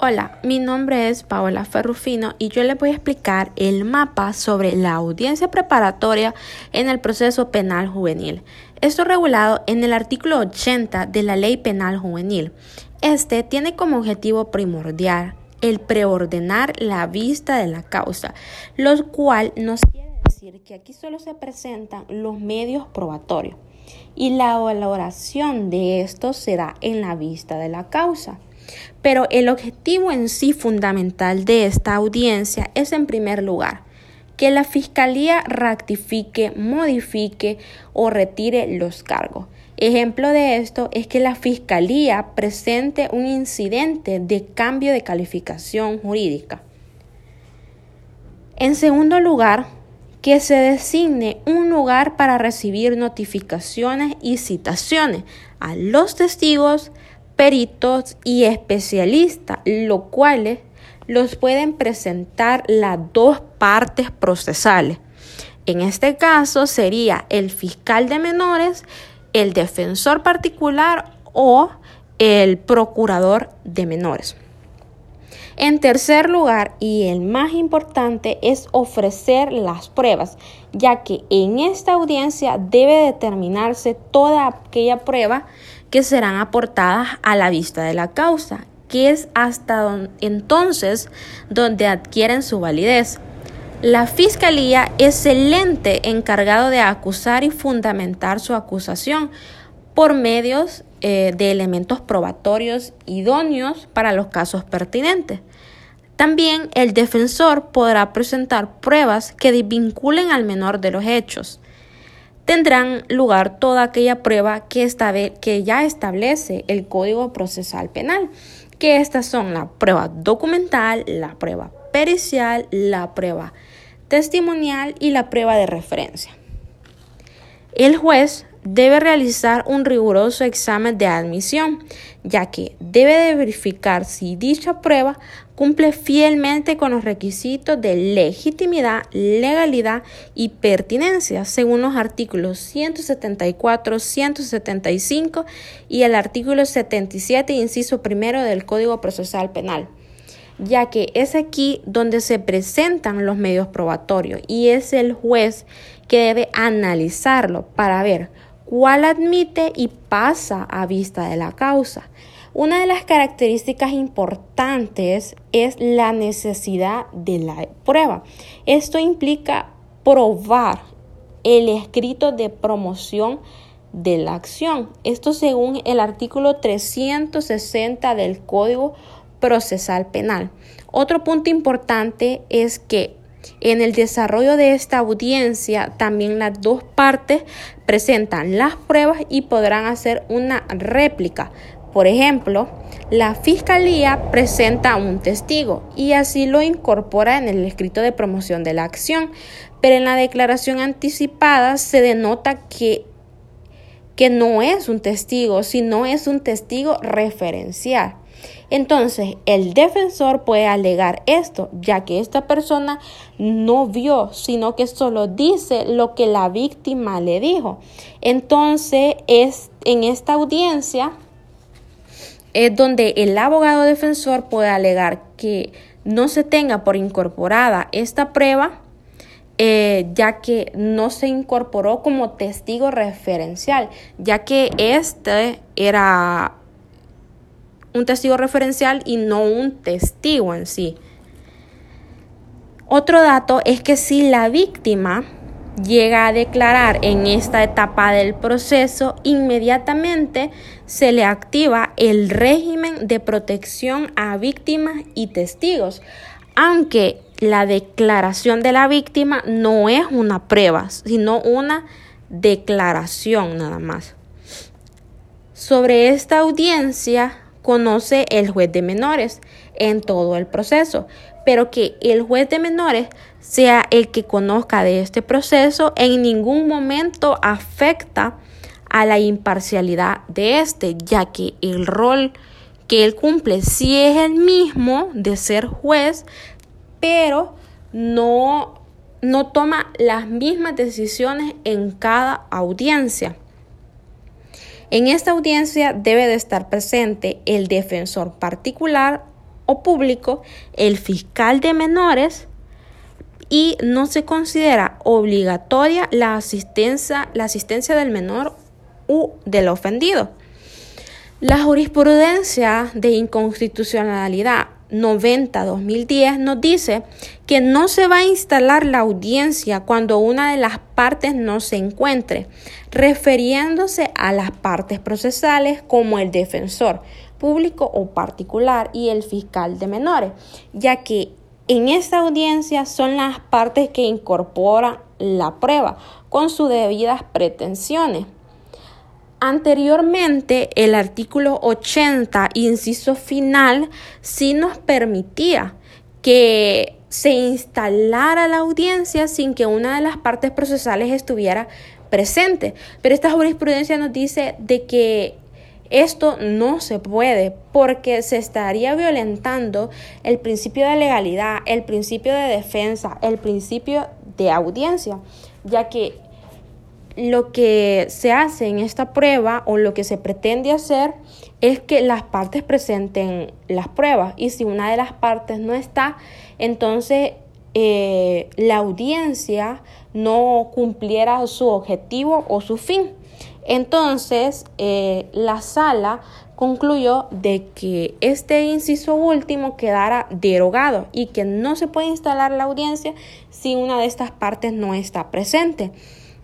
Hola, mi nombre es Paola Ferrufino y yo les voy a explicar el mapa sobre la audiencia preparatoria en el proceso penal juvenil. Esto regulado en el artículo 80 de la Ley Penal Juvenil. Este tiene como objetivo primordial el preordenar la vista de la causa, lo cual nos quiere decir que aquí solo se presentan los medios probatorios y la valoración de esto será en la vista de la causa. Pero el objetivo en sí fundamental de esta audiencia es en primer lugar que la Fiscalía rectifique, modifique o retire los cargos. Ejemplo de esto es que la Fiscalía presente un incidente de cambio de calificación jurídica. En segundo lugar, que se designe un lugar para recibir notificaciones y citaciones a los testigos, peritos y especialistas, los cuales los pueden presentar las dos partes procesales. En este caso sería el fiscal de menores, el defensor particular o el procurador de menores. En tercer lugar, y el más importante, es ofrecer las pruebas, ya que en esta audiencia debe determinarse toda aquella prueba que serán aportadas a la vista de la causa, que es hasta entonces donde adquieren su validez. La Fiscalía es el ente encargado de acusar y fundamentar su acusación por medios eh, de elementos probatorios idóneos para los casos pertinentes. También el defensor podrá presentar pruebas que desvinculen al menor de los hechos tendrán lugar toda aquella prueba que, ya establece el Código Procesal Penal, que estas son la prueba documental, la prueba pericial, la prueba testimonial y la prueba de referencia. El juez debe realizar un riguroso examen de admisión, ya que debe de verificar si dicha prueba cumple fielmente con los requisitos de legitimidad, legalidad y pertinencia según los artículos 174, 175 y el artículo 77, inciso primero del Código Procesal Penal ya que es aquí donde se presentan los medios probatorios y es el juez que debe analizarlo para ver cuál admite y pasa a vista de la causa. Una de las características importantes es la necesidad de la prueba. Esto implica probar el escrito de promoción de la acción. Esto según el artículo 360 del Código Procesal Penal. Otro punto importante es que en el desarrollo de esta audiencia, también las dos partes presentan las pruebas y podrán hacer una réplica. Por ejemplo, la fiscalía presenta un testigo y así lo incorpora en el escrito de promoción de la acción, pero en la declaración anticipada se denota que que no es un testigo, sino es un testigo referencial. Entonces, el defensor puede alegar esto, ya que esta persona no vio, sino que solo dice lo que la víctima le dijo. Entonces, es en esta audiencia es donde el abogado defensor puede alegar que no se tenga por incorporada esta prueba, eh, ya que no se incorporó como testigo referencial, ya que este era un testigo referencial y no un testigo en sí. Otro dato es que si la víctima llega a declarar en esta etapa del proceso, inmediatamente se le activa el régimen de protección a víctimas y testigos, aunque la declaración de la víctima no es una prueba, sino una declaración nada más. Sobre esta audiencia conoce el juez de menores en todo el proceso, pero que el juez de menores sea el que conozca de este proceso en ningún momento afecta a la imparcialidad de este, ya que el rol que él cumple sí es el mismo de ser juez, pero no, no toma las mismas decisiones en cada audiencia. En esta audiencia debe de estar presente el defensor particular o público, el fiscal de menores y no se considera obligatoria la asistencia, la asistencia del menor u del ofendido. La jurisprudencia de inconstitucionalidad 90-2010 nos dice que no se va a instalar la audiencia cuando una de las partes no se encuentre, refiriéndose a las partes procesales como el defensor público o particular y el fiscal de menores, ya que en esta audiencia son las partes que incorporan la prueba con sus debidas pretensiones. Anteriormente, el artículo 80, inciso final, sí nos permitía que se instalara la audiencia sin que una de las partes procesales estuviera presente. Pero esta jurisprudencia nos dice de que esto no se puede porque se estaría violentando el principio de legalidad, el principio de defensa, el principio de audiencia, ya que lo que se hace en esta prueba o lo que se pretende hacer es que las partes presenten las pruebas y si una de las partes no está, entonces eh, la audiencia no cumpliera su objetivo o su fin. Entonces, eh, la sala concluyó de que este inciso último quedara derogado y que no se puede instalar la audiencia si una de estas partes no está presente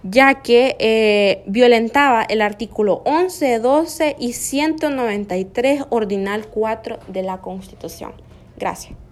ya que eh, violentaba el artículo 11, 12 y 193 ordinal 4 de la Constitución. Gracias.